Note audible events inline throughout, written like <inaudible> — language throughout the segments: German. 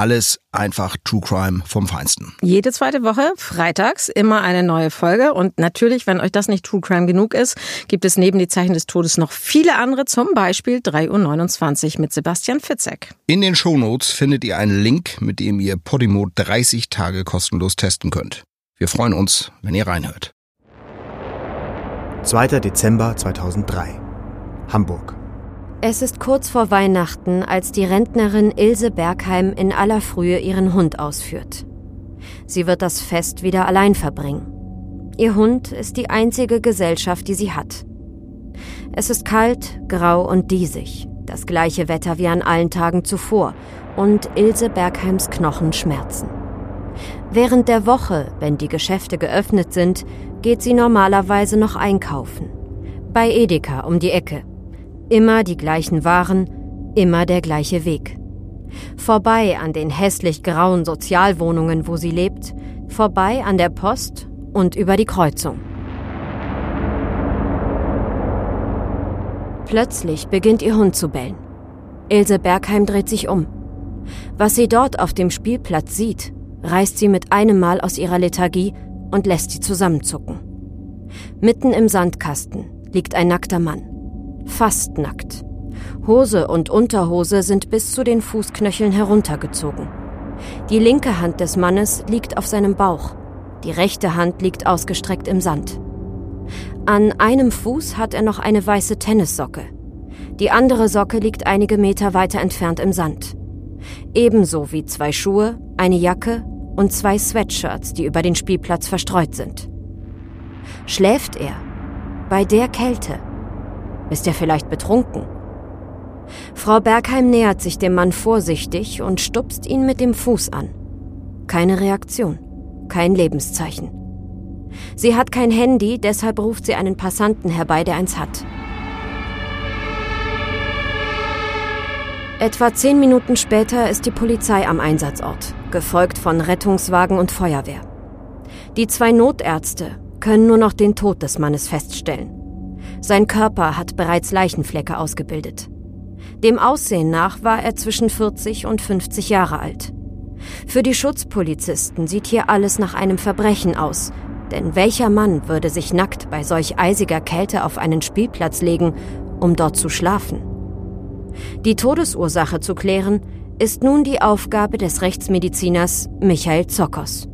Alles einfach True Crime vom Feinsten. Jede zweite Woche, freitags, immer eine neue Folge. Und natürlich, wenn euch das nicht True Crime genug ist, gibt es neben die Zeichen des Todes noch viele andere, zum Beispiel 3.29 Uhr mit Sebastian Fitzek. In den Shownotes findet ihr einen Link, mit dem ihr Podimo 30 Tage kostenlos testen könnt. Wir freuen uns, wenn ihr reinhört. 2. Dezember 2003. Hamburg. Es ist kurz vor Weihnachten, als die Rentnerin Ilse Bergheim in aller Frühe ihren Hund ausführt. Sie wird das Fest wieder allein verbringen. Ihr Hund ist die einzige Gesellschaft, die sie hat. Es ist kalt, grau und diesig, das gleiche Wetter wie an allen Tagen zuvor, und Ilse Bergheims Knochen schmerzen. Während der Woche, wenn die Geschäfte geöffnet sind, geht sie normalerweise noch einkaufen. Bei Edeka um die Ecke. Immer die gleichen Waren, immer der gleiche Weg. Vorbei an den hässlich grauen Sozialwohnungen, wo sie lebt, vorbei an der Post und über die Kreuzung. Plötzlich beginnt ihr Hund zu bellen. Ilse Bergheim dreht sich um. Was sie dort auf dem Spielplatz sieht, reißt sie mit einem Mal aus ihrer Lethargie und lässt sie zusammenzucken. Mitten im Sandkasten liegt ein nackter Mann fast nackt. Hose und Unterhose sind bis zu den Fußknöcheln heruntergezogen. Die linke Hand des Mannes liegt auf seinem Bauch, die rechte Hand liegt ausgestreckt im Sand. An einem Fuß hat er noch eine weiße Tennissocke. Die andere Socke liegt einige Meter weiter entfernt im Sand. Ebenso wie zwei Schuhe, eine Jacke und zwei Sweatshirts, die über den Spielplatz verstreut sind. Schläft er? Bei der Kälte? Ist er vielleicht betrunken? Frau Bergheim nähert sich dem Mann vorsichtig und stupst ihn mit dem Fuß an. Keine Reaktion, kein Lebenszeichen. Sie hat kein Handy, deshalb ruft sie einen Passanten herbei, der eins hat. Etwa zehn Minuten später ist die Polizei am Einsatzort, gefolgt von Rettungswagen und Feuerwehr. Die zwei Notärzte können nur noch den Tod des Mannes feststellen. Sein Körper hat bereits Leichenflecke ausgebildet. Dem Aussehen nach war er zwischen 40 und 50 Jahre alt. Für die Schutzpolizisten sieht hier alles nach einem Verbrechen aus, denn welcher Mann würde sich nackt bei solch eisiger Kälte auf einen Spielplatz legen, um dort zu schlafen? Die Todesursache zu klären, ist nun die Aufgabe des Rechtsmediziners Michael Zokos.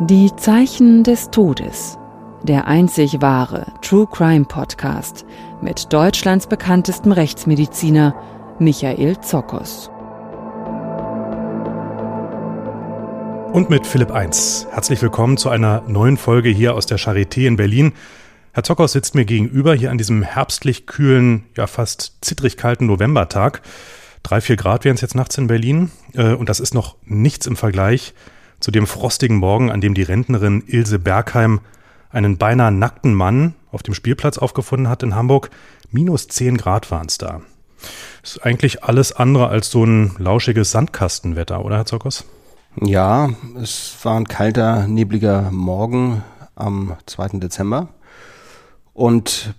Die Zeichen des Todes. Der einzig wahre True Crime Podcast mit Deutschlands bekanntestem Rechtsmediziner Michael Zokos. Und mit Philipp 1. Herzlich willkommen zu einer neuen Folge hier aus der Charité in Berlin. Herr Zokos sitzt mir gegenüber hier an diesem herbstlich kühlen, ja fast zittrig kalten Novembertag. Drei, vier Grad wären es jetzt nachts in Berlin. Äh, und das ist noch nichts im Vergleich zu dem frostigen Morgen, an dem die Rentnerin Ilse Bergheim einen beinahe nackten Mann auf dem Spielplatz aufgefunden hat in Hamburg. Minus 10 Grad waren es da. Ist eigentlich alles andere als so ein lauschiges Sandkastenwetter, oder Herr Zokos? Ja, es war ein kalter, nebliger Morgen am 2. Dezember. Und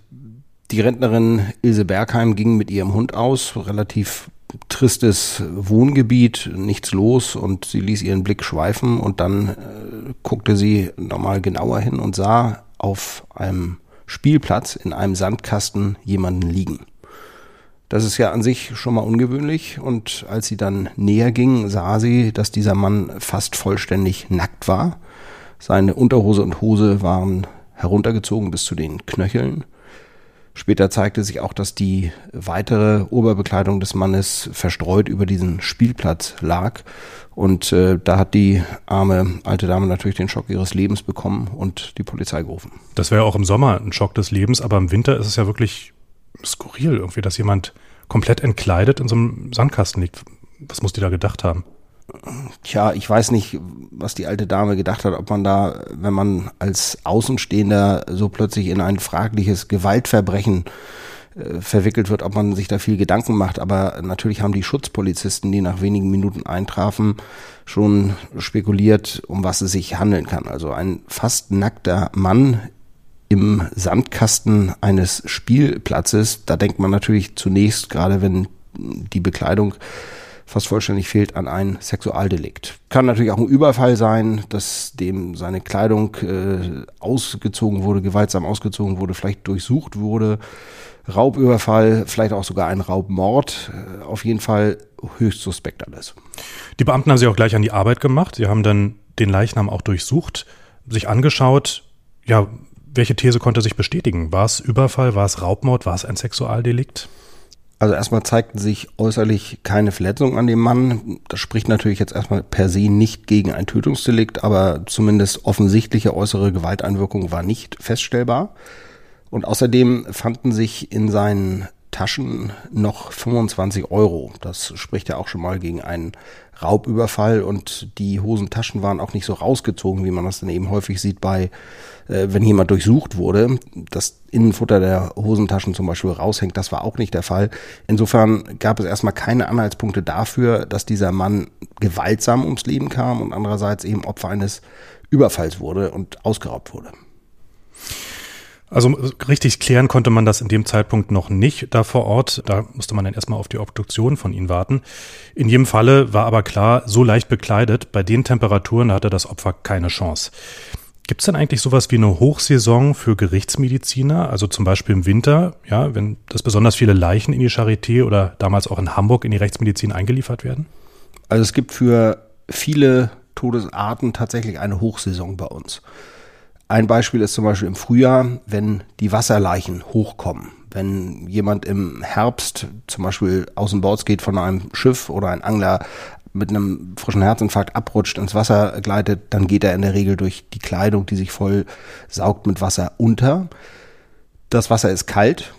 die Rentnerin Ilse Bergheim ging mit ihrem Hund aus, relativ tristes Wohngebiet, nichts los und sie ließ ihren Blick schweifen und dann äh, guckte sie nochmal genauer hin und sah auf einem Spielplatz in einem Sandkasten jemanden liegen. Das ist ja an sich schon mal ungewöhnlich und als sie dann näher ging, sah sie, dass dieser Mann fast vollständig nackt war. Seine Unterhose und Hose waren heruntergezogen bis zu den Knöcheln. Später zeigte sich auch, dass die weitere Oberbekleidung des Mannes verstreut über diesen Spielplatz lag. Und äh, da hat die arme alte Dame natürlich den Schock ihres Lebens bekommen und die Polizei gerufen. Das wäre auch im Sommer ein Schock des Lebens, aber im Winter ist es ja wirklich skurril irgendwie, dass jemand komplett entkleidet in so einem Sandkasten liegt. Was muss die da gedacht haben? Tja, ich weiß nicht, was die alte Dame gedacht hat, ob man da, wenn man als Außenstehender so plötzlich in ein fragliches Gewaltverbrechen äh, verwickelt wird, ob man sich da viel Gedanken macht. Aber natürlich haben die Schutzpolizisten, die nach wenigen Minuten eintrafen, schon spekuliert, um was es sich handeln kann. Also ein fast nackter Mann im Sandkasten eines Spielplatzes, da denkt man natürlich zunächst, gerade wenn die Bekleidung fast vollständig fehlt an ein Sexualdelikt. Kann natürlich auch ein Überfall sein, dass dem seine Kleidung äh, ausgezogen wurde, gewaltsam ausgezogen wurde, vielleicht durchsucht wurde. Raubüberfall, vielleicht auch sogar ein Raubmord. Äh, auf jeden Fall höchst suspekt alles. Die Beamten haben sich auch gleich an die Arbeit gemacht. Sie haben dann den Leichnam auch durchsucht, sich angeschaut. Ja, welche These konnte sich bestätigen? War es Überfall, war es Raubmord, war es ein Sexualdelikt? Also erstmal zeigten sich äußerlich keine Verletzungen an dem Mann. Das spricht natürlich jetzt erstmal per se nicht gegen ein Tötungsdelikt, aber zumindest offensichtliche äußere Gewalteinwirkung war nicht feststellbar. Und außerdem fanden sich in seinen Taschen noch 25 Euro. Das spricht ja auch schon mal gegen einen Raubüberfall und die Hosentaschen waren auch nicht so rausgezogen, wie man das dann eben häufig sieht bei, äh, wenn jemand durchsucht wurde. Das Innenfutter der Hosentaschen zum Beispiel raushängt, das war auch nicht der Fall. Insofern gab es erstmal keine Anhaltspunkte dafür, dass dieser Mann gewaltsam ums Leben kam und andererseits eben Opfer eines Überfalls wurde und ausgeraubt wurde. Also richtig klären konnte man das in dem Zeitpunkt noch nicht da vor Ort. Da musste man dann erstmal auf die Obduktion von ihm warten. In jedem Falle war aber klar, so leicht bekleidet, bei den Temperaturen hatte das Opfer keine Chance. Gibt es denn eigentlich sowas wie eine Hochsaison für Gerichtsmediziner? Also zum Beispiel im Winter, ja, wenn das besonders viele Leichen in die Charité oder damals auch in Hamburg in die Rechtsmedizin eingeliefert werden? Also es gibt für viele Todesarten tatsächlich eine Hochsaison bei uns. Ein Beispiel ist zum Beispiel im Frühjahr, wenn die Wasserleichen hochkommen. Wenn jemand im Herbst zum Beispiel aus dem Bord geht von einem Schiff oder ein Angler mit einem frischen Herzinfarkt abrutscht, ins Wasser gleitet, dann geht er in der Regel durch die Kleidung, die sich voll saugt mit Wasser unter. Das Wasser ist kalt,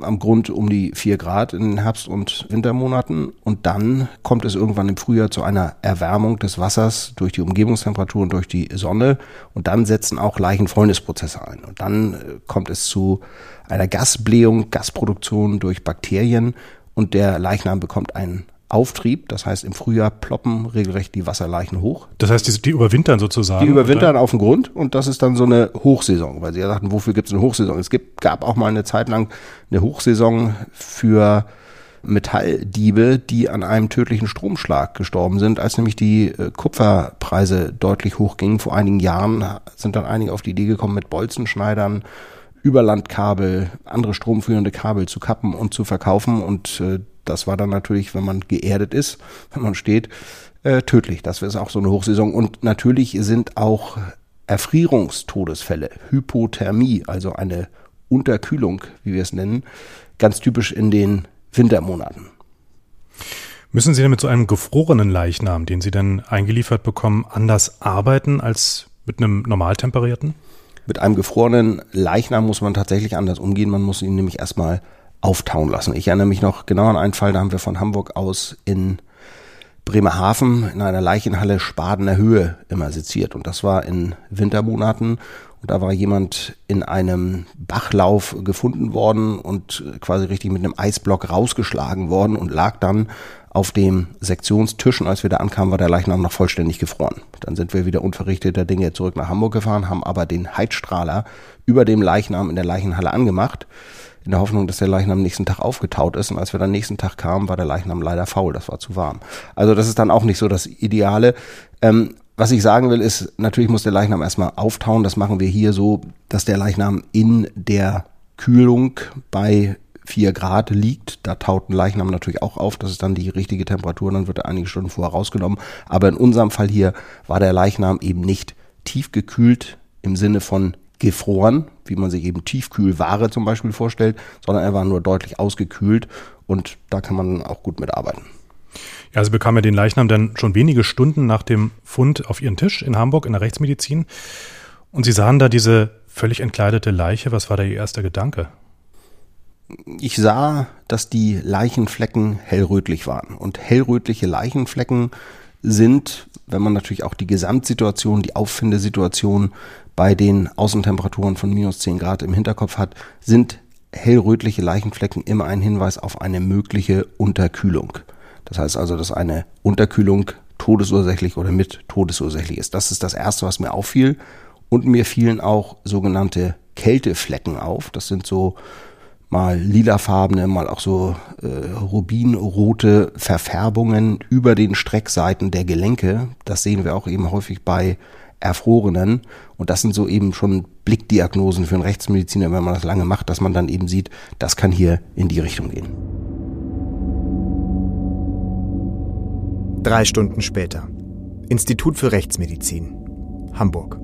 am Grund um die vier Grad in den Herbst- und Wintermonaten. Und dann kommt es irgendwann im Frühjahr zu einer Erwärmung des Wassers durch die Umgebungstemperatur und durch die Sonne. Und dann setzen auch Leichenfäulnisprozesse ein. Und dann äh, kommt es zu einer Gasblähung, Gasproduktion durch Bakterien. Und der Leichnam bekommt einen Auftrieb. Das heißt, im Frühjahr ploppen regelrecht die Wasserleichen hoch. Das heißt, die, die überwintern sozusagen? Die überwintern oder? auf dem Grund und das ist dann so eine Hochsaison, weil sie ja sagten, wofür gibt es eine Hochsaison? Es gibt, gab auch mal eine Zeit lang eine Hochsaison für Metalldiebe, die an einem tödlichen Stromschlag gestorben sind, als nämlich die äh, Kupferpreise deutlich hochgingen. Vor einigen Jahren sind dann einige auf die Idee gekommen, mit Bolzenschneidern Überlandkabel, andere stromführende Kabel zu kappen und zu verkaufen und äh, das war dann natürlich, wenn man geerdet ist, <laughs> wenn man steht, äh, tödlich. Das ist auch so eine Hochsaison. Und natürlich sind auch Erfrierungstodesfälle, Hypothermie, also eine Unterkühlung, wie wir es nennen, ganz typisch in den Wintermonaten. Müssen Sie denn mit so einem gefrorenen Leichnam, den Sie dann eingeliefert bekommen, anders arbeiten als mit einem normal temperierten? Mit einem gefrorenen Leichnam muss man tatsächlich anders umgehen. Man muss ihn nämlich erstmal auftauen lassen. Ich erinnere mich noch genau an einen Fall, da haben wir von Hamburg aus in Bremerhaven in einer Leichenhalle Spadener Höhe immer seziert. Und das war in Wintermonaten. Da war jemand in einem Bachlauf gefunden worden und quasi richtig mit einem Eisblock rausgeschlagen worden und lag dann auf dem Sektionstisch. Und als wir da ankamen, war der Leichnam noch vollständig gefroren. Dann sind wir wieder unverrichteter Dinge zurück nach Hamburg gefahren, haben aber den Heizstrahler über dem Leichnam in der Leichenhalle angemacht in der Hoffnung, dass der Leichnam am nächsten Tag aufgetaut ist. Und als wir dann nächsten Tag kamen, war der Leichnam leider faul, das war zu warm. Also das ist dann auch nicht so das Ideale. Ähm, was ich sagen will, ist, natürlich muss der Leichnam erstmal auftauen. Das machen wir hier so, dass der Leichnam in der Kühlung bei vier Grad liegt. Da taut ein Leichnam natürlich auch auf. Das ist dann die richtige Temperatur. Dann wird er einige Stunden vorher rausgenommen. Aber in unserem Fall hier war der Leichnam eben nicht tiefgekühlt im Sinne von gefroren, wie man sich eben Tiefkühlware zum Beispiel vorstellt, sondern er war nur deutlich ausgekühlt und da kann man auch gut mitarbeiten. Ja, Sie bekamen ja den Leichnam dann schon wenige Stunden nach dem Fund auf Ihren Tisch in Hamburg in der Rechtsmedizin und Sie sahen da diese völlig entkleidete Leiche. Was war da Ihr erster Gedanke? ich sah, dass die Leichenflecken hellrötlich waren. Und hellrötliche Leichenflecken sind, wenn man natürlich auch die Gesamtsituation, die Auffindesituation bei den Außentemperaturen von minus 10 Grad im Hinterkopf hat, sind hellrötliche Leichenflecken immer ein Hinweis auf eine mögliche Unterkühlung. Das heißt also, dass eine Unterkühlung todesursächlich oder mit todesursächlich ist. Das ist das Erste, was mir auffiel. Und mir fielen auch sogenannte Kälteflecken auf. Das sind so mal lilafarbene, mal auch so äh, rubinrote Verfärbungen über den Streckseiten der Gelenke. Das sehen wir auch eben häufig bei Erfrorenen. Und das sind so eben schon Blickdiagnosen für einen Rechtsmediziner, wenn man das lange macht, dass man dann eben sieht, das kann hier in die Richtung gehen. Drei Stunden später. Institut für Rechtsmedizin. Hamburg.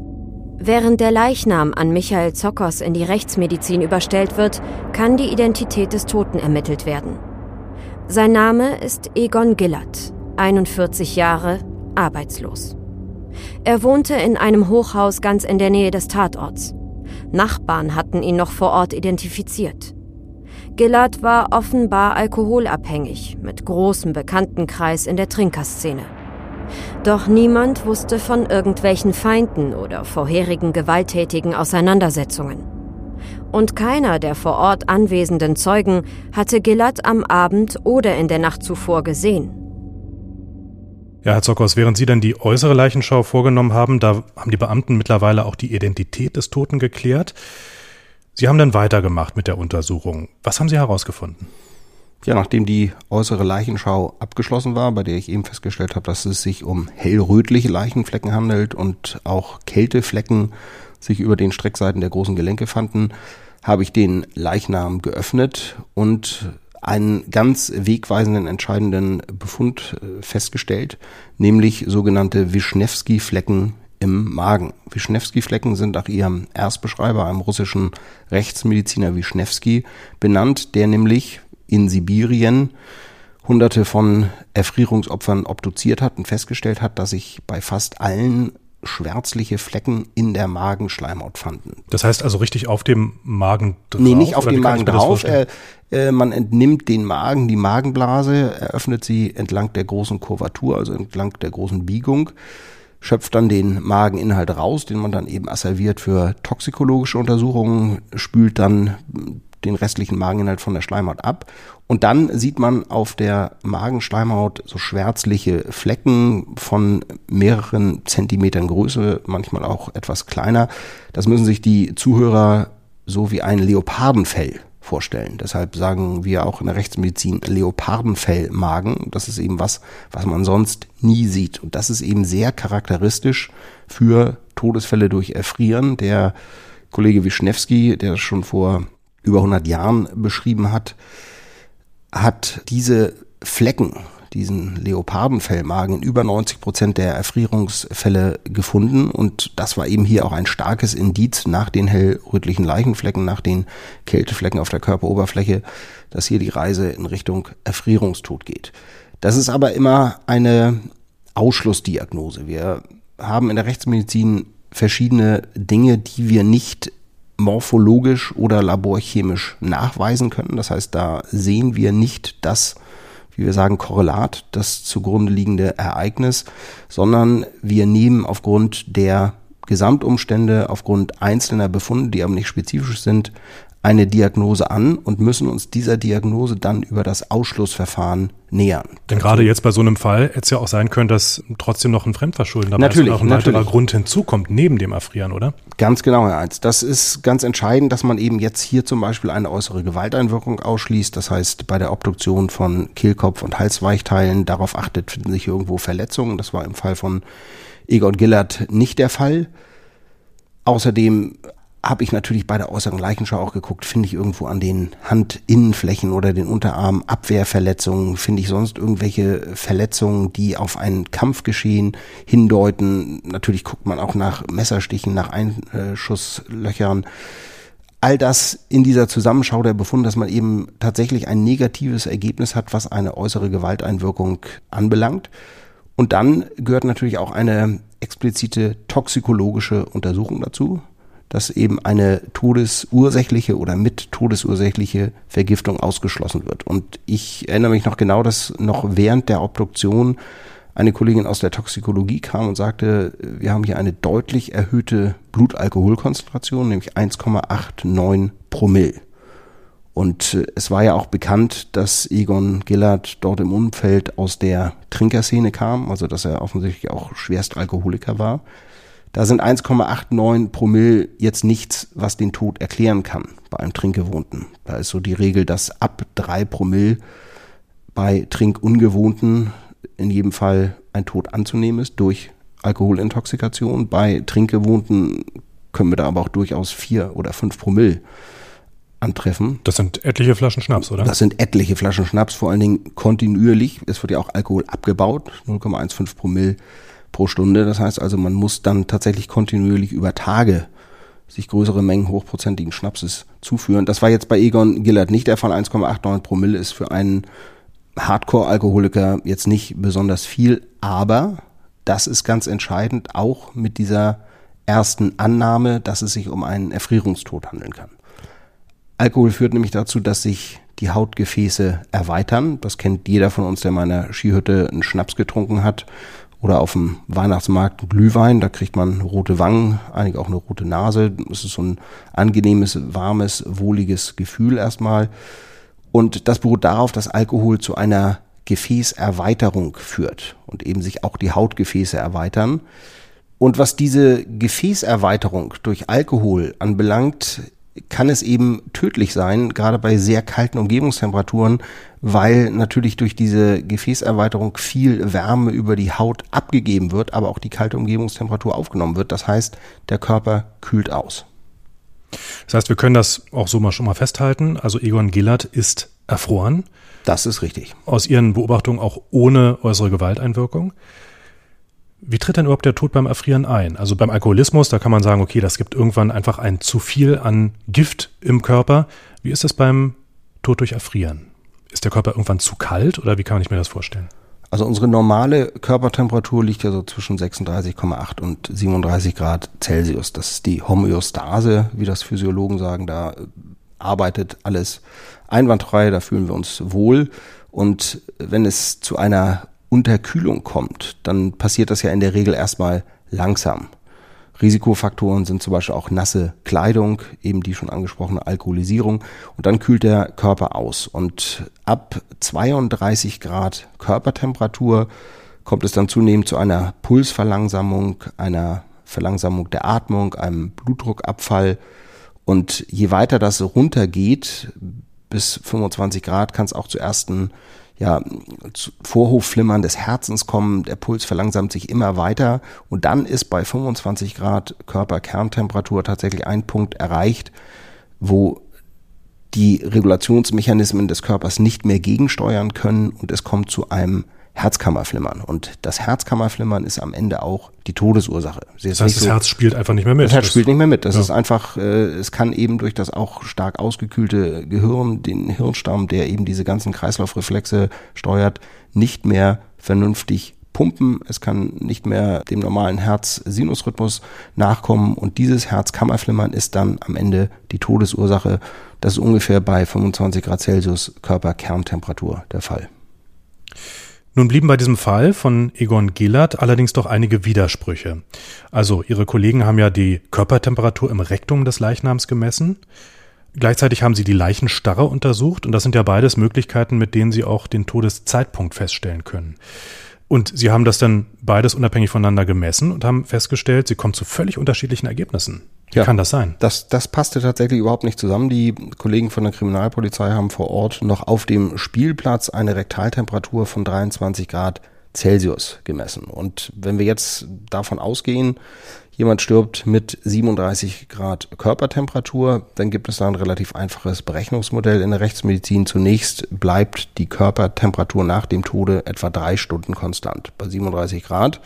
Während der Leichnam an Michael Zockers in die Rechtsmedizin überstellt wird, kann die Identität des Toten ermittelt werden. Sein Name ist Egon Gillert, 41 Jahre, arbeitslos. Er wohnte in einem Hochhaus ganz in der Nähe des Tatorts. Nachbarn hatten ihn noch vor Ort identifiziert. Gillard war offenbar alkoholabhängig, mit großem Bekanntenkreis in der Trinkerszene. Doch niemand wusste von irgendwelchen Feinden oder vorherigen gewalttätigen Auseinandersetzungen. Und keiner der vor Ort anwesenden Zeugen hatte Gillard am Abend oder in der Nacht zuvor gesehen. Ja, Herr Zockers, während Sie dann die äußere Leichenschau vorgenommen haben, da haben die Beamten mittlerweile auch die Identität des Toten geklärt. Sie haben dann weitergemacht mit der Untersuchung. Was haben Sie herausgefunden? Ja, nachdem die äußere Leichenschau abgeschlossen war, bei der ich eben festgestellt habe, dass es sich um hellrötliche Leichenflecken handelt und auch Kälteflecken sich über den Streckseiten der großen Gelenke fanden, habe ich den Leichnam geöffnet und einen ganz wegweisenden, entscheidenden Befund äh, festgestellt, nämlich sogenannte Wischnewski-Flecken im Magen. Wischnewski-Flecken sind nach ihrem Erstbeschreiber, einem russischen Rechtsmediziner Wischnewski, benannt, der nämlich in Sibirien hunderte von Erfrierungsopfern obduziert hat und festgestellt hat, dass sich bei fast allen schwärzliche Flecken in der Magenschleimhaut fanden. Das heißt also richtig auf dem Magen drauf? Nee, nicht auf dem Magen drauf. Äh, äh, man entnimmt den Magen, die Magenblase, eröffnet sie entlang der großen Kurvatur, also entlang der großen Biegung schöpft dann den Mageninhalt raus, den man dann eben asserviert für toxikologische Untersuchungen, spült dann den restlichen Mageninhalt von der Schleimhaut ab. Und dann sieht man auf der Magenschleimhaut so schwärzliche Flecken von mehreren Zentimetern Größe, manchmal auch etwas kleiner. Das müssen sich die Zuhörer so wie ein Leopardenfell vorstellen. Deshalb sagen wir auch in der Rechtsmedizin Leopardenfellmagen. Das ist eben was, was man sonst nie sieht. Und das ist eben sehr charakteristisch für Todesfälle durch Erfrieren. Der Kollege Wischnewski, der das schon vor über 100 Jahren beschrieben hat, hat diese Flecken diesen Leopardenfellmagen in über 90 Prozent der Erfrierungsfälle gefunden. Und das war eben hier auch ein starkes Indiz nach den hellrötlichen Leichenflecken, nach den Kälteflecken auf der Körperoberfläche, dass hier die Reise in Richtung Erfrierungstod geht. Das ist aber immer eine Ausschlussdiagnose. Wir haben in der Rechtsmedizin verschiedene Dinge, die wir nicht morphologisch oder laborchemisch nachweisen können. Das heißt, da sehen wir nicht das, wie wir sagen, Korrelat, das zugrunde liegende Ereignis, sondern wir nehmen aufgrund der Gesamtumstände, aufgrund einzelner Befunde, die aber nicht spezifisch sind, eine Diagnose an und müssen uns dieser Diagnose dann über das Ausschlussverfahren nähern. Denn gerade jetzt bei so einem Fall hätte es ja auch sein können, dass trotzdem noch ein Fremdverschulden dabei natürlich, ist und auch ein natürlich. weiterer Grund hinzukommt, neben dem Erfrieren, oder? Ganz genau, Herr Eins. Das ist ganz entscheidend, dass man eben jetzt hier zum Beispiel eine äußere Gewalteinwirkung ausschließt. Das heißt, bei der Obduktion von Kehlkopf- und Halsweichteilen darauf achtet, finden sich irgendwo Verletzungen. Das war im Fall von Egon Gillert nicht der Fall. Außerdem habe ich natürlich bei der äußeren Leichenschau auch geguckt, finde ich irgendwo an den Handinnenflächen oder den Unterarmen Abwehrverletzungen, finde ich sonst irgendwelche Verletzungen, die auf ein Kampfgeschehen hindeuten. Natürlich guckt man auch nach Messerstichen, nach Einschusslöchern. All das in dieser Zusammenschau der Befund, dass man eben tatsächlich ein negatives Ergebnis hat, was eine äußere Gewalteinwirkung anbelangt. Und dann gehört natürlich auch eine explizite toxikologische Untersuchung dazu dass eben eine todesursächliche oder mit todesursächliche Vergiftung ausgeschlossen wird. Und ich erinnere mich noch genau, dass noch während der Obduktion eine Kollegin aus der Toxikologie kam und sagte, wir haben hier eine deutlich erhöhte Blutalkoholkonzentration, nämlich 1,89 Promille. Und äh, es war ja auch bekannt, dass Egon Gillard dort im Umfeld aus der Trinkerszene kam, also dass er offensichtlich auch Schwerstalkoholiker war. Da sind 1,89 Promille jetzt nichts, was den Tod erklären kann bei einem Trinkgewohnten. Da ist so die Regel, dass ab drei Promille bei Trinkungewohnten in jedem Fall ein Tod anzunehmen ist durch Alkoholintoxikation. Bei Trinkgewohnten können wir da aber auch durchaus vier oder fünf Promille antreffen. Das sind etliche Flaschen Schnaps, oder? Das sind etliche Flaschen Schnaps, vor allen Dingen kontinuierlich. Es wird ja auch Alkohol abgebaut, 0,15 Promille pro Stunde. Das heißt also, man muss dann tatsächlich kontinuierlich über Tage sich größere Mengen hochprozentigen Schnapses zuführen. Das war jetzt bei Egon Gillard nicht der Fall. 1,89 Promille ist für einen Hardcore-Alkoholiker jetzt nicht besonders viel, aber das ist ganz entscheidend, auch mit dieser ersten Annahme, dass es sich um einen Erfrierungstod handeln kann. Alkohol führt nämlich dazu, dass sich die Hautgefäße erweitern. Das kennt jeder von uns, der mal in einer Skihütte einen Schnaps getrunken hat oder auf dem Weihnachtsmarkt Glühwein, da kriegt man rote Wangen, einige auch eine rote Nase. Es ist so ein angenehmes, warmes, wohliges Gefühl erstmal. Und das beruht darauf, dass Alkohol zu einer Gefäßerweiterung führt und eben sich auch die Hautgefäße erweitern. Und was diese Gefäßerweiterung durch Alkohol anbelangt, kann es eben tödlich sein, gerade bei sehr kalten Umgebungstemperaturen, weil natürlich durch diese Gefäßerweiterung viel Wärme über die Haut abgegeben wird, aber auch die kalte Umgebungstemperatur aufgenommen wird. Das heißt, der Körper kühlt aus. Das heißt, wir können das auch so mal schon mal festhalten. Also Egon Gillard ist erfroren. Das ist richtig. Aus Ihren Beobachtungen auch ohne äußere Gewalteinwirkung. Wie tritt denn überhaupt der Tod beim Erfrieren ein? Also beim Alkoholismus, da kann man sagen, okay, das gibt irgendwann einfach ein zu viel an Gift im Körper. Wie ist es beim Tod durch Erfrieren? Ist der Körper irgendwann zu kalt oder wie kann ich mir das vorstellen? Also unsere normale Körpertemperatur liegt ja so zwischen 36,8 und 37 Grad Celsius. Das ist die Homöostase, wie das Physiologen sagen. Da arbeitet alles einwandfrei, da fühlen wir uns wohl. Und wenn es zu einer Unterkühlung kommt, dann passiert das ja in der Regel erstmal langsam. Risikofaktoren sind zum Beispiel auch nasse Kleidung, eben die schon angesprochene Alkoholisierung und dann kühlt der Körper aus. Und ab 32 Grad Körpertemperatur kommt es dann zunehmend zu einer Pulsverlangsamung, einer Verlangsamung der Atmung, einem Blutdruckabfall. Und je weiter das runtergeht, bis 25 Grad, kann es auch zu ersten ja, Vorhofflimmern des Herzens kommen, der Puls verlangsamt sich immer weiter. Und dann ist bei 25 Grad Körperkerntemperatur tatsächlich ein Punkt erreicht, wo die Regulationsmechanismen des Körpers nicht mehr gegensteuern können. Und es kommt zu einem Herzkammerflimmern. Und das Herzkammerflimmern ist am Ende auch die Todesursache. Das heißt, das so, Herz spielt einfach nicht mehr mit. Das Herz das spielt nicht mehr mit. Das ja. ist einfach, äh, es kann eben durch das auch stark ausgekühlte Gehirn, den Hirnstamm, der eben diese ganzen Kreislaufreflexe steuert, nicht mehr vernünftig pumpen. Es kann nicht mehr dem normalen Herz-Sinusrhythmus nachkommen. Und dieses Herzkammerflimmern ist dann am Ende die Todesursache. Das ist ungefähr bei 25 Grad Celsius Körperkerntemperatur der Fall. Nun blieben bei diesem Fall von Egon Gillard allerdings doch einige Widersprüche. Also Ihre Kollegen haben ja die Körpertemperatur im Rektum des Leichnams gemessen. Gleichzeitig haben sie die Leichenstarre untersucht und das sind ja beides Möglichkeiten, mit denen sie auch den Todeszeitpunkt feststellen können. Und sie haben das dann beides unabhängig voneinander gemessen und haben festgestellt, sie kommen zu völlig unterschiedlichen Ergebnissen. Wie ja, kann das sein? Das, das passte tatsächlich überhaupt nicht zusammen. Die Kollegen von der Kriminalpolizei haben vor Ort noch auf dem Spielplatz eine Rektaltemperatur von 23 Grad Celsius gemessen. Und wenn wir jetzt davon ausgehen, jemand stirbt mit 37 Grad Körpertemperatur, dann gibt es da ein relativ einfaches Berechnungsmodell in der Rechtsmedizin. Zunächst bleibt die Körpertemperatur nach dem Tode etwa drei Stunden konstant. Bei 37 Grad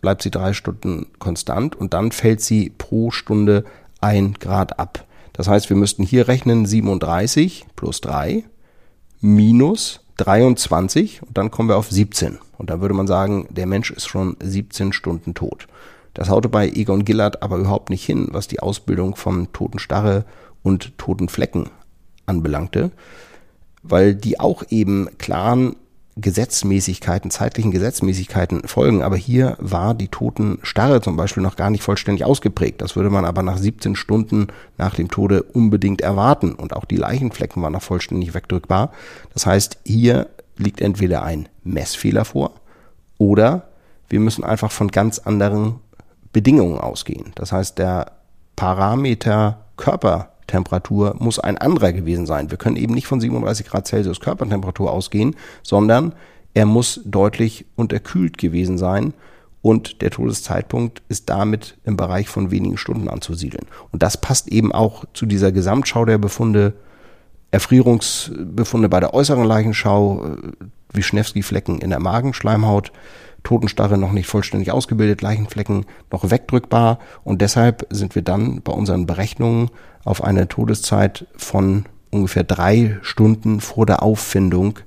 bleibt sie drei Stunden konstant und dann fällt sie pro Stunde ein Grad ab. Das heißt, wir müssten hier rechnen 37 plus 3 minus 23 und dann kommen wir auf 17. Und da würde man sagen, der Mensch ist schon 17 Stunden tot. Das haute bei Egon Gillard aber überhaupt nicht hin, was die Ausbildung von Totenstarre und Totenflecken anbelangte, weil die auch eben klaren Gesetzmäßigkeiten, zeitlichen Gesetzmäßigkeiten folgen. Aber hier war die Totenstarre zum Beispiel noch gar nicht vollständig ausgeprägt. Das würde man aber nach 17 Stunden nach dem Tode unbedingt erwarten. Und auch die Leichenflecken waren noch vollständig wegdrückbar. Das heißt, hier liegt entweder ein Messfehler vor oder wir müssen einfach von ganz anderen Bedingungen ausgehen. Das heißt, der Parameter Körpertemperatur muss ein anderer gewesen sein. Wir können eben nicht von 37 Grad Celsius Körpertemperatur ausgehen, sondern er muss deutlich unterkühlt gewesen sein und der Todeszeitpunkt ist damit im Bereich von wenigen Stunden anzusiedeln. Und das passt eben auch zu dieser Gesamtschau der Befunde, Erfrierungsbefunde bei der äußeren Leichenschau, äh, Wischnewski-Flecken in der Magenschleimhaut, Totenstarre noch nicht vollständig ausgebildet, Leichenflecken noch wegdrückbar und deshalb sind wir dann bei unseren Berechnungen auf eine Todeszeit von ungefähr drei Stunden vor der Auffindung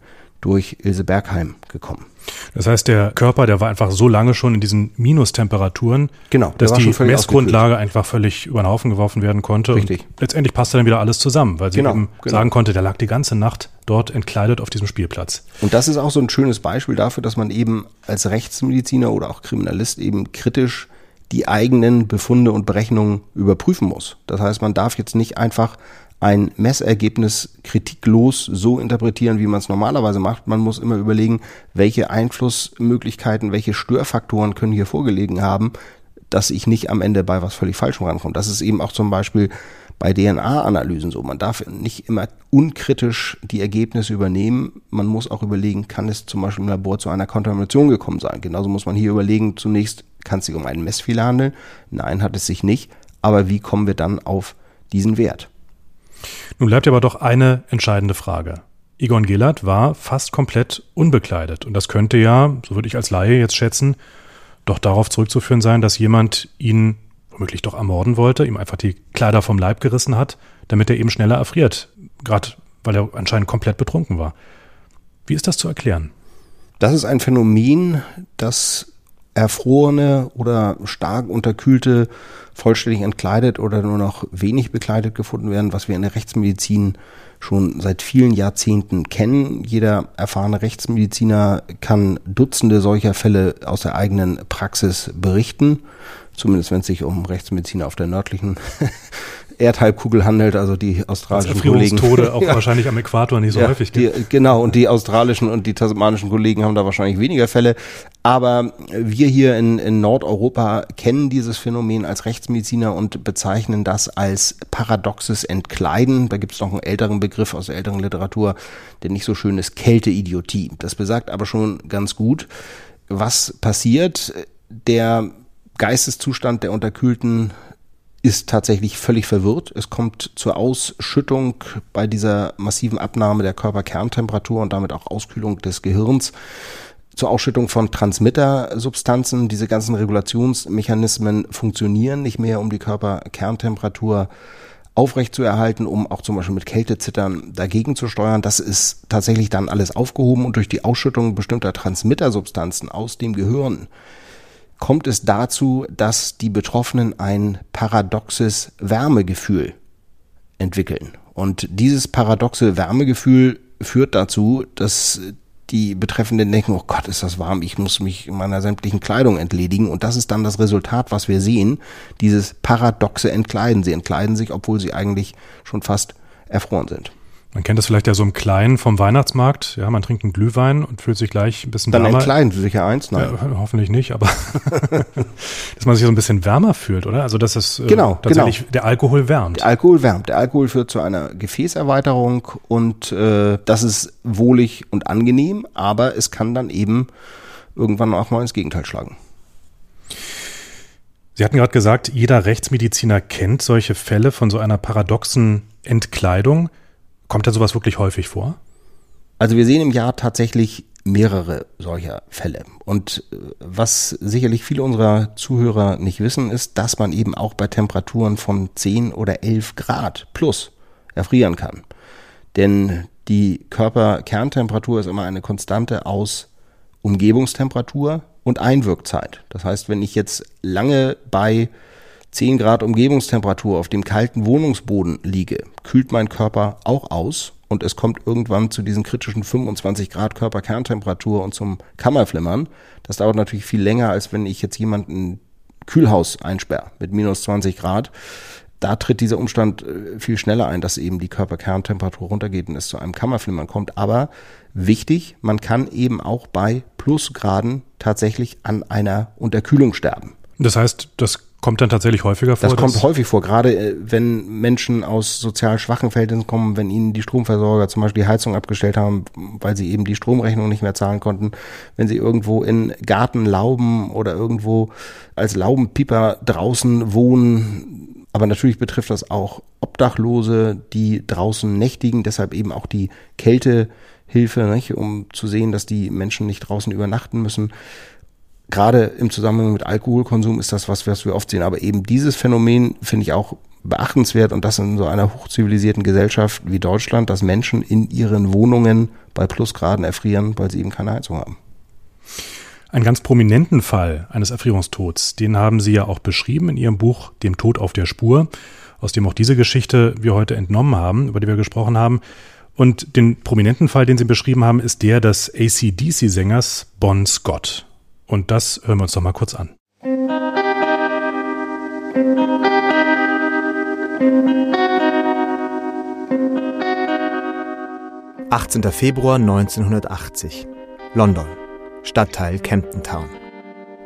durch Ilse Bergheim gekommen. Das heißt, der Körper, der war einfach so lange schon in diesen Minustemperaturen, genau, dass die Messgrundlage einfach völlig über den Haufen geworfen werden konnte. Richtig. Und letztendlich passte dann wieder alles zusammen, weil sie genau, eben genau. sagen konnte, der lag die ganze Nacht dort entkleidet auf diesem Spielplatz. Und das ist auch so ein schönes Beispiel dafür, dass man eben als Rechtsmediziner oder auch Kriminalist eben kritisch die eigenen Befunde und Berechnungen überprüfen muss. Das heißt, man darf jetzt nicht einfach ein Messergebnis kritiklos so interpretieren, wie man es normalerweise macht. Man muss immer überlegen, welche Einflussmöglichkeiten, welche Störfaktoren können hier vorgelegen haben, dass ich nicht am Ende bei was völlig Falschem rankomme. Das ist eben auch zum Beispiel bei DNA-Analysen so. Man darf nicht immer unkritisch die Ergebnisse übernehmen. Man muss auch überlegen, kann es zum Beispiel im Labor zu einer Kontamination gekommen sein. Genauso muss man hier überlegen, zunächst, kann es sich um einen Messfehler handeln? Nein, hat es sich nicht. Aber wie kommen wir dann auf diesen Wert? Nun bleibt aber doch eine entscheidende Frage. Egon Gillard war fast komplett unbekleidet. Und das könnte ja, so würde ich als Laie jetzt schätzen, doch darauf zurückzuführen sein, dass jemand ihn womöglich doch ermorden wollte, ihm einfach die Kleider vom Leib gerissen hat, damit er eben schneller erfriert. Gerade weil er anscheinend komplett betrunken war. Wie ist das zu erklären? Das ist ein Phänomen, das erfrorene oder stark unterkühlte vollständig entkleidet oder nur noch wenig bekleidet gefunden werden, was wir in der Rechtsmedizin schon seit vielen Jahrzehnten kennen. Jeder erfahrene Rechtsmediziner kann Dutzende solcher Fälle aus der eigenen Praxis berichten, zumindest wenn es sich um Rechtsmediziner auf der nördlichen <laughs> Erdhalbkugel handelt, also die australischen Kollegen. Tode auch <laughs> ja. wahrscheinlich am Äquator nicht so ja, häufig gibt. Die, genau, und die australischen und die tasmanischen Kollegen haben da wahrscheinlich weniger Fälle. Aber wir hier in, in Nordeuropa kennen dieses Phänomen als Rechtsmediziner und bezeichnen das als paradoxes Entkleiden. Da gibt es noch einen älteren Begriff aus der älteren Literatur, der nicht so schön ist, Kälteidiotie. Das besagt aber schon ganz gut, was passiert. Der Geisteszustand der Unterkühlten ist tatsächlich völlig verwirrt. Es kommt zur Ausschüttung bei dieser massiven Abnahme der Körperkerntemperatur und damit auch Auskühlung des Gehirns zur Ausschüttung von Transmittersubstanzen. Diese ganzen Regulationsmechanismen funktionieren nicht mehr, um die Körperkerntemperatur aufrechtzuerhalten, um auch zum Beispiel mit Kältezittern dagegen zu steuern. Das ist tatsächlich dann alles aufgehoben und durch die Ausschüttung bestimmter Transmittersubstanzen aus dem Gehirn kommt es dazu, dass die Betroffenen ein paradoxes Wärmegefühl entwickeln. Und dieses paradoxe Wärmegefühl führt dazu, dass die Betreffenden denken, oh Gott, ist das warm, ich muss mich in meiner sämtlichen Kleidung entledigen. Und das ist dann das Resultat, was wir sehen, dieses paradoxe Entkleiden. Sie entkleiden sich, obwohl sie eigentlich schon fast erfroren sind. Man kennt das vielleicht ja so im Kleinen vom Weihnachtsmarkt. Ja, man trinkt einen Glühwein und fühlt sich gleich ein bisschen Dann wärmer. Dann entkleiden Sie sich ja eins, nein. Ja, hoffentlich nicht, aber <laughs> dass man sich so ein bisschen wärmer fühlt, oder? Also dass es äh, genau, tatsächlich genau. der Alkohol wärmt. Der Alkohol wärmt. Der Alkohol führt zu einer Gefäßerweiterung und äh, das ist wohlig und angenehm, aber es kann dann eben irgendwann auch mal ins Gegenteil schlagen. Sie hatten gerade gesagt, jeder Rechtsmediziner kennt solche Fälle von so einer paradoxen Entkleidung. Kommt denn sowas wirklich häufig vor? Also wir sehen im Jahr tatsächlich mehrere solcher Fälle. Und äh, was sicherlich viele unserer Zuhörer nicht wissen, ist, dass man eben auch bei Temperaturen von 10 oder 11 Grad plus erfrieren kann. Denn die Körperkerntemperatur ist immer eine Konstante aus Umgebungstemperatur und Einwirkzeit. Das heißt, wenn ich jetzt lange bei 10 Grad Umgebungstemperatur auf dem kalten Wohnungsboden liege, kühlt mein Körper auch aus und es kommt irgendwann zu diesen kritischen 25 Grad Körperkerntemperatur und zum Kammerflimmern. Das dauert natürlich viel länger, als wenn ich jetzt jemanden Kühlhaus einsperre mit minus 20 Grad. Da tritt dieser Umstand äh, viel schneller ein, dass eben die Körperkerntemperatur runtergeht und es zu einem Kammerflimmern kommt. Aber wichtig, man kann eben auch bei Plusgraden tatsächlich an einer Unterkühlung sterben. Das heißt, das kommt dann tatsächlich häufiger vor? Das kommt häufig vor, gerade äh, wenn Menschen aus sozial schwachen Verhältnissen kommen, wenn ihnen die Stromversorger zum Beispiel die Heizung abgestellt haben, weil sie eben die Stromrechnung nicht mehr zahlen konnten, wenn sie irgendwo in Gartenlauben oder irgendwo als Laubenpieper draußen wohnen. Aber natürlich betrifft das auch Obdachlose, die draußen nächtigen, deshalb eben auch die Kältehilfe, nicht, um zu sehen, dass die Menschen nicht draußen übernachten müssen gerade im Zusammenhang mit Alkoholkonsum ist das was, was wir oft sehen. Aber eben dieses Phänomen finde ich auch beachtenswert und das in so einer hochzivilisierten Gesellschaft wie Deutschland, dass Menschen in ihren Wohnungen bei Plusgraden erfrieren, weil sie eben keine Heizung haben. Einen ganz prominenten Fall eines Erfrierungstods, den haben Sie ja auch beschrieben in Ihrem Buch Dem Tod auf der Spur, aus dem auch diese Geschichte wir heute entnommen haben, über die wir gesprochen haben. Und den prominenten Fall, den Sie beschrieben haben, ist der des ACDC-Sängers Bon Scott. Und das hören wir uns doch mal kurz an. »18. Februar 1980. London. Stadtteil Camden Town.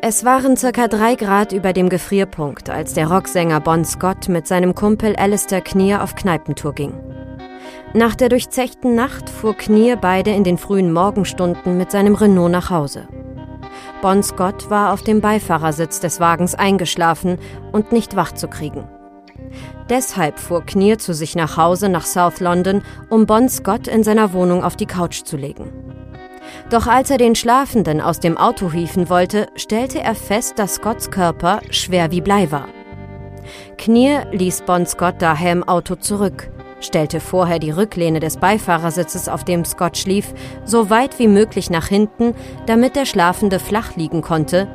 Es waren circa drei Grad über dem Gefrierpunkt, als der Rocksänger Bon Scott mit seinem Kumpel Alistair Knier auf Kneipentour ging. Nach der durchzechten Nacht fuhr Knier beide in den frühen Morgenstunden mit seinem Renault nach Hause. Bon Scott war auf dem Beifahrersitz des Wagens eingeschlafen und nicht wach zu kriegen. Deshalb fuhr Knier zu sich nach Hause nach South London, um Bon Scott in seiner Wohnung auf die Couch zu legen. Doch als er den Schlafenden aus dem Auto hieven wollte, stellte er fest, dass Scotts Körper schwer wie Blei war. Knier ließ Bon Scott daher im Auto zurück stellte vorher die Rücklehne des Beifahrersitzes, auf dem Scott schlief, so weit wie möglich nach hinten, damit der Schlafende flach liegen konnte,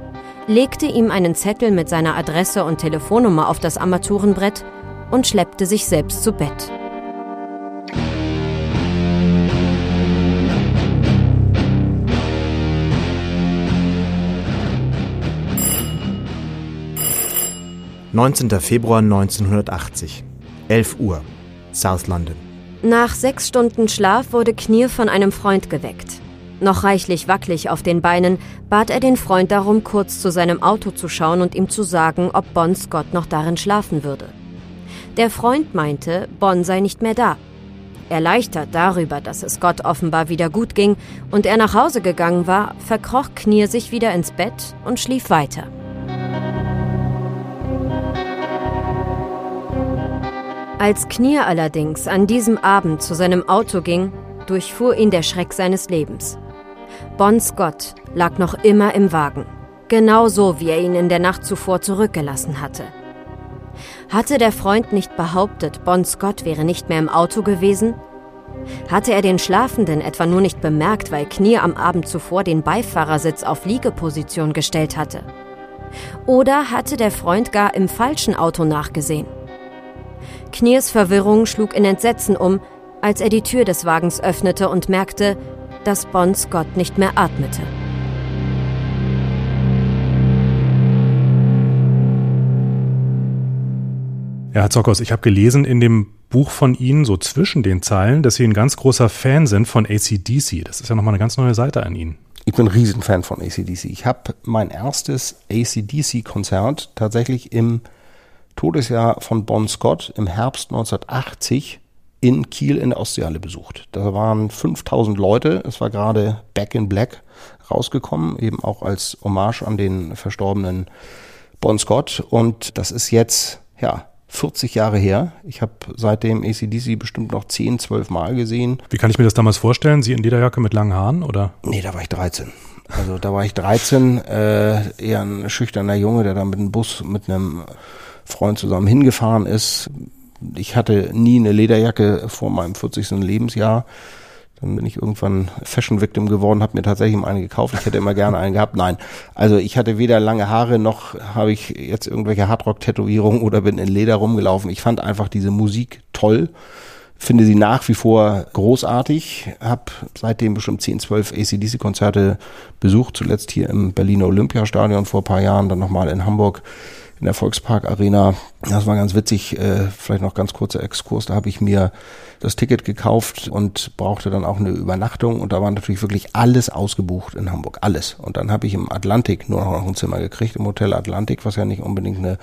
legte ihm einen Zettel mit seiner Adresse und Telefonnummer auf das Armaturenbrett und schleppte sich selbst zu Bett. Neunzehnter Februar 1980, 11 Uhr. South London. Nach sechs Stunden Schlaf wurde Knier von einem Freund geweckt. Noch reichlich wackelig auf den Beinen, bat er den Freund darum, kurz zu seinem Auto zu schauen und ihm zu sagen, ob Bon Scott noch darin schlafen würde. Der Freund meinte, Bon sei nicht mehr da. Erleichtert darüber, dass es Scott offenbar wieder gut ging und er nach Hause gegangen war, verkroch Knier sich wieder ins Bett und schlief weiter. Als Knier allerdings an diesem Abend zu seinem Auto ging, durchfuhr ihn der Schreck seines Lebens. Bon Scott lag noch immer im Wagen, genauso wie er ihn in der Nacht zuvor zurückgelassen hatte. Hatte der Freund nicht behauptet, Bon Scott wäre nicht mehr im Auto gewesen? Hatte er den Schlafenden etwa nur nicht bemerkt, weil Knier am Abend zuvor den Beifahrersitz auf Liegeposition gestellt hatte? Oder hatte der Freund gar im falschen Auto nachgesehen? Kniers Verwirrung schlug in Entsetzen um, als er die Tür des Wagens öffnete und merkte, dass Bon Scott nicht mehr atmete. Ja, Herr Zockers, ich habe gelesen in dem Buch von Ihnen, so zwischen den Zeilen, dass Sie ein ganz großer Fan sind von ACDC. Das ist ja nochmal eine ganz neue Seite an Ihnen. Ich bin ein Riesenfan von ACDC. Ich habe mein erstes ACDC-Konzert tatsächlich im Todesjahr von Bon Scott im Herbst 1980 in Kiel in der Ostseehalle besucht. Da waren 5000 Leute. Es war gerade Back in Black rausgekommen, eben auch als Hommage an den verstorbenen Bon Scott. Und das ist jetzt, ja, 40 Jahre her. Ich habe seitdem ACDC bestimmt noch 10, 12 Mal gesehen. Wie kann ich mir das damals vorstellen? Sie in Lederjacke mit langen Haaren, oder? Nee, da war ich 13. Also da war ich 13, äh, eher ein schüchterner Junge, der da mit einem Bus mit einem Freund zusammen hingefahren ist. Ich hatte nie eine Lederjacke vor meinem 40. Lebensjahr. Dann bin ich irgendwann Fashion Victim geworden, habe mir tatsächlich eine gekauft. Ich hätte immer gerne einen gehabt. Nein, also ich hatte weder lange Haare noch habe ich jetzt irgendwelche Hardrock-Tätowierungen oder bin in Leder rumgelaufen. Ich fand einfach diese Musik toll finde sie nach wie vor großartig. Habe seitdem bestimmt 10, 12 ACDC-Konzerte besucht, zuletzt hier im Berliner Olympiastadion vor paar Jahren, dann nochmal in Hamburg in der Volkspark Arena. Das war ganz witzig, äh, vielleicht noch ganz kurzer Exkurs, da habe ich mir das Ticket gekauft und brauchte dann auch eine Übernachtung und da war natürlich wirklich alles ausgebucht in Hamburg, alles. Und dann habe ich im Atlantik nur noch ein Zimmer gekriegt, im Hotel Atlantik, was ja nicht unbedingt eine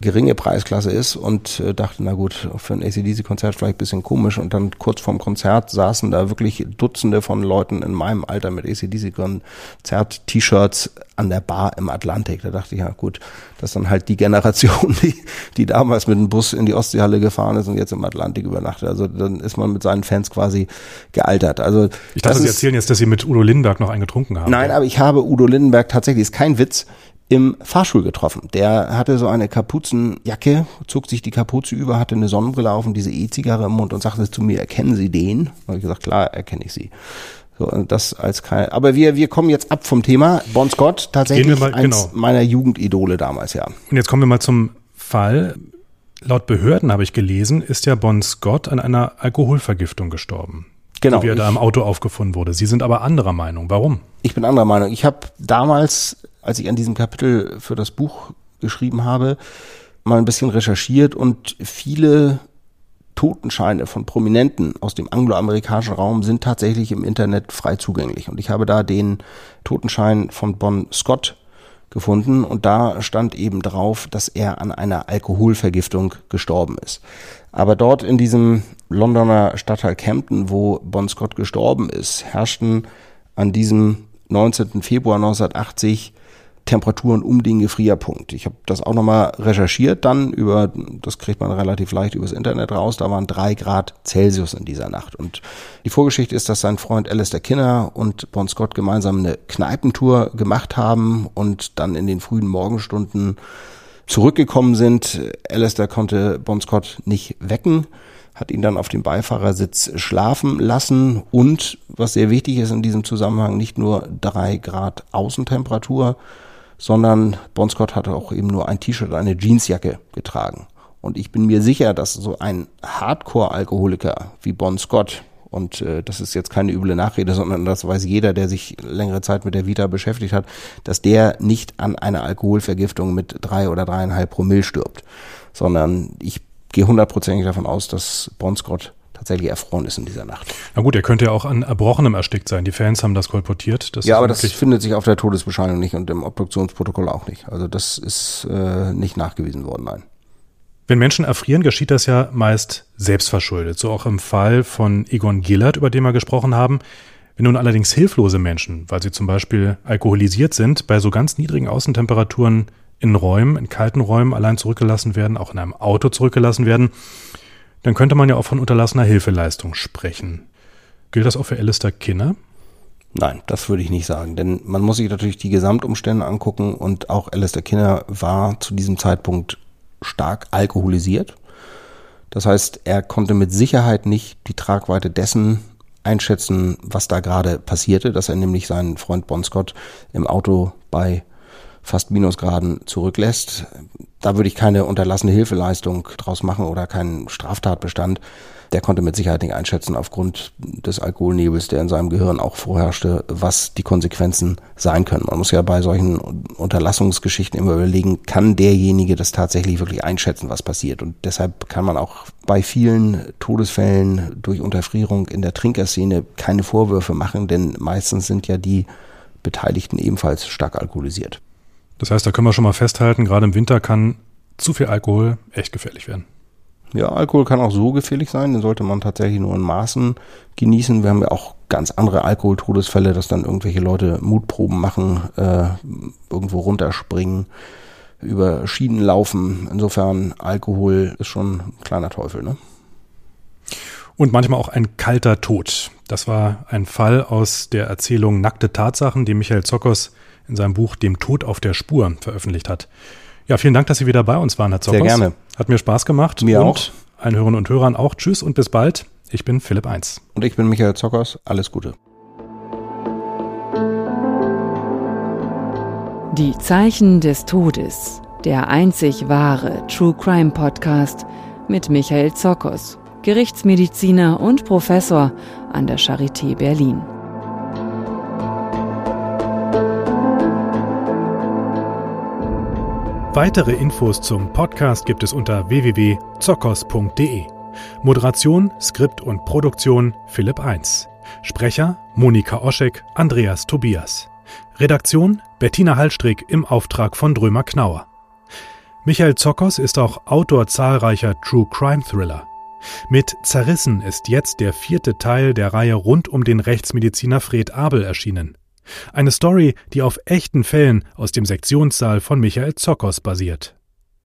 geringe Preisklasse ist und äh, dachte, na gut, für ein ACDC-Konzert vielleicht bisschen komisch und dann kurz vorm Konzert saßen da wirklich Dutzende von Leuten in meinem Alter mit ACDC-Konzert-T-Shirts an der Bar im Atlantik. Da dachte ich, ja gut, das ist dann halt die Generation, <laughs> die, die damals mit dem Bus in die Ostseehalle gefahren ist und jetzt im Atlantik übernachtet. Also dann ist man mit seinen Fans quasi gealtert. Also ich dachte, Sie erzählen jetzt, dass Sie mit Udo Lindenberg noch einen getrunken haben. Nein, aber ich habe Udo Lindenberg tatsächlich, ist kein Witz, im Fahrstuhl getroffen. Der hatte so eine Kapuzenjacke, zog sich die Kapuze über, hatte eine Sonnenbrille auf und diese E-Zigarre im Mund und sagte zu mir, erkennen Sie den? Da habe ich gesagt, klar, erkenne ich Sie. So, das als kein, aber wir, wir kommen jetzt ab vom Thema. Bon Scott, tatsächlich mal, eins genau. meiner Jugendidole damals, ja. Und jetzt kommen wir mal zum Fall. Laut Behörden habe ich gelesen, ist ja Bon Scott an einer Alkoholvergiftung gestorben. Genau. Wie er da im Auto aufgefunden wurde. Sie sind aber anderer Meinung. Warum? Ich bin anderer Meinung. Ich habe damals als ich an diesem Kapitel für das Buch geschrieben habe, mal ein bisschen recherchiert und viele Totenscheine von Prominenten aus dem angloamerikanischen Raum sind tatsächlich im Internet frei zugänglich. Und ich habe da den Totenschein von Bon Scott gefunden und da stand eben drauf, dass er an einer Alkoholvergiftung gestorben ist. Aber dort in diesem Londoner Stadtteil Camden, wo Bon Scott gestorben ist, herrschten an diesem 19. Februar 1980 Temperaturen um den Gefrierpunkt. Ich habe das auch nochmal recherchiert dann über, das kriegt man relativ leicht übers Internet raus, da waren drei Grad Celsius in dieser Nacht. Und die Vorgeschichte ist, dass sein Freund Alistair Kinner und Bon Scott gemeinsam eine Kneipentour gemacht haben und dann in den frühen Morgenstunden zurückgekommen sind. Alistair konnte Bon Scott nicht wecken hat ihn dann auf dem Beifahrersitz schlafen lassen und, was sehr wichtig ist in diesem Zusammenhang, nicht nur drei Grad Außentemperatur, sondern Bon Scott hatte auch eben nur ein T-Shirt, eine Jeansjacke getragen. Und ich bin mir sicher, dass so ein Hardcore-Alkoholiker wie Bon Scott, und äh, das ist jetzt keine üble Nachrede, sondern das weiß jeder, der sich längere Zeit mit der Vita beschäftigt hat, dass der nicht an einer Alkoholvergiftung mit drei oder dreieinhalb Promille stirbt, sondern ich gehe hundertprozentig davon aus, dass Bon Scott tatsächlich erfroren ist in dieser Nacht. Na gut, er könnte ja auch an Erbrochenem erstickt sein. Die Fans haben das kolportiert. Das ja, aber das findet sich auf der Todesbescheinigung nicht und im Obduktionsprotokoll auch nicht. Also das ist äh, nicht nachgewiesen worden, nein. Wenn Menschen erfrieren, geschieht das ja meist selbstverschuldet. So auch im Fall von Egon Gillert, über den wir gesprochen haben. Wenn nun allerdings hilflose Menschen, weil sie zum Beispiel alkoholisiert sind, bei so ganz niedrigen Außentemperaturen in Räumen, in kalten Räumen allein zurückgelassen werden, auch in einem Auto zurückgelassen werden, dann könnte man ja auch von unterlassener Hilfeleistung sprechen. Gilt das auch für Alistair Kinner? Nein, das würde ich nicht sagen, denn man muss sich natürlich die Gesamtumstände angucken und auch Alistair Kinner war zu diesem Zeitpunkt stark alkoholisiert. Das heißt, er konnte mit Sicherheit nicht die Tragweite dessen einschätzen, was da gerade passierte, dass er nämlich seinen Freund Bon Scott im Auto bei fast Minusgraden zurücklässt. Da würde ich keine unterlassene Hilfeleistung draus machen oder keinen Straftatbestand. Der konnte mit Sicherheit nicht einschätzen aufgrund des Alkoholnebels, der in seinem Gehirn auch vorherrschte, was die Konsequenzen sein können. Man muss ja bei solchen Unterlassungsgeschichten immer überlegen, kann derjenige das tatsächlich wirklich einschätzen, was passiert. Und deshalb kann man auch bei vielen Todesfällen durch Unterfrierung in der Trinkerszene keine Vorwürfe machen, denn meistens sind ja die Beteiligten ebenfalls stark alkoholisiert. Das heißt, da können wir schon mal festhalten, gerade im Winter kann zu viel Alkohol echt gefährlich werden. Ja, Alkohol kann auch so gefährlich sein, den sollte man tatsächlich nur in Maßen genießen. Wir haben ja auch ganz andere Alkoholtodesfälle, dass dann irgendwelche Leute Mutproben machen, äh, irgendwo runterspringen, über Schienen laufen. Insofern, Alkohol ist schon ein kleiner Teufel, ne? Und manchmal auch ein kalter Tod. Das war ein Fall aus der Erzählung Nackte Tatsachen, die Michael Zockers in seinem Buch Dem Tod auf der Spur veröffentlicht hat. Ja, vielen Dank, dass Sie wieder bei uns waren, Herr Zockers. Sehr gerne. Hat mir Spaß gemacht. Mir und auch. Allen Hörern und Hörern auch. Tschüss und bis bald. Ich bin Philipp Eins. Und ich bin Michael Zockers. Alles Gute. Die Zeichen des Todes. Der einzig wahre True Crime Podcast mit Michael Zockers, Gerichtsmediziner und Professor an der Charité Berlin. Weitere Infos zum Podcast gibt es unter www.zockers.de. Moderation, Skript und Produktion Philipp 1. Sprecher Monika Oschek, Andreas Tobias. Redaktion Bettina Hallstrick im Auftrag von Drömer Knauer. Michael Zockers ist auch Autor zahlreicher True Crime Thriller. Mit Zerrissen ist jetzt der vierte Teil der Reihe rund um den Rechtsmediziner Fred Abel erschienen. Eine Story, die auf echten Fällen aus dem Sektionssaal von Michael Zockers basiert.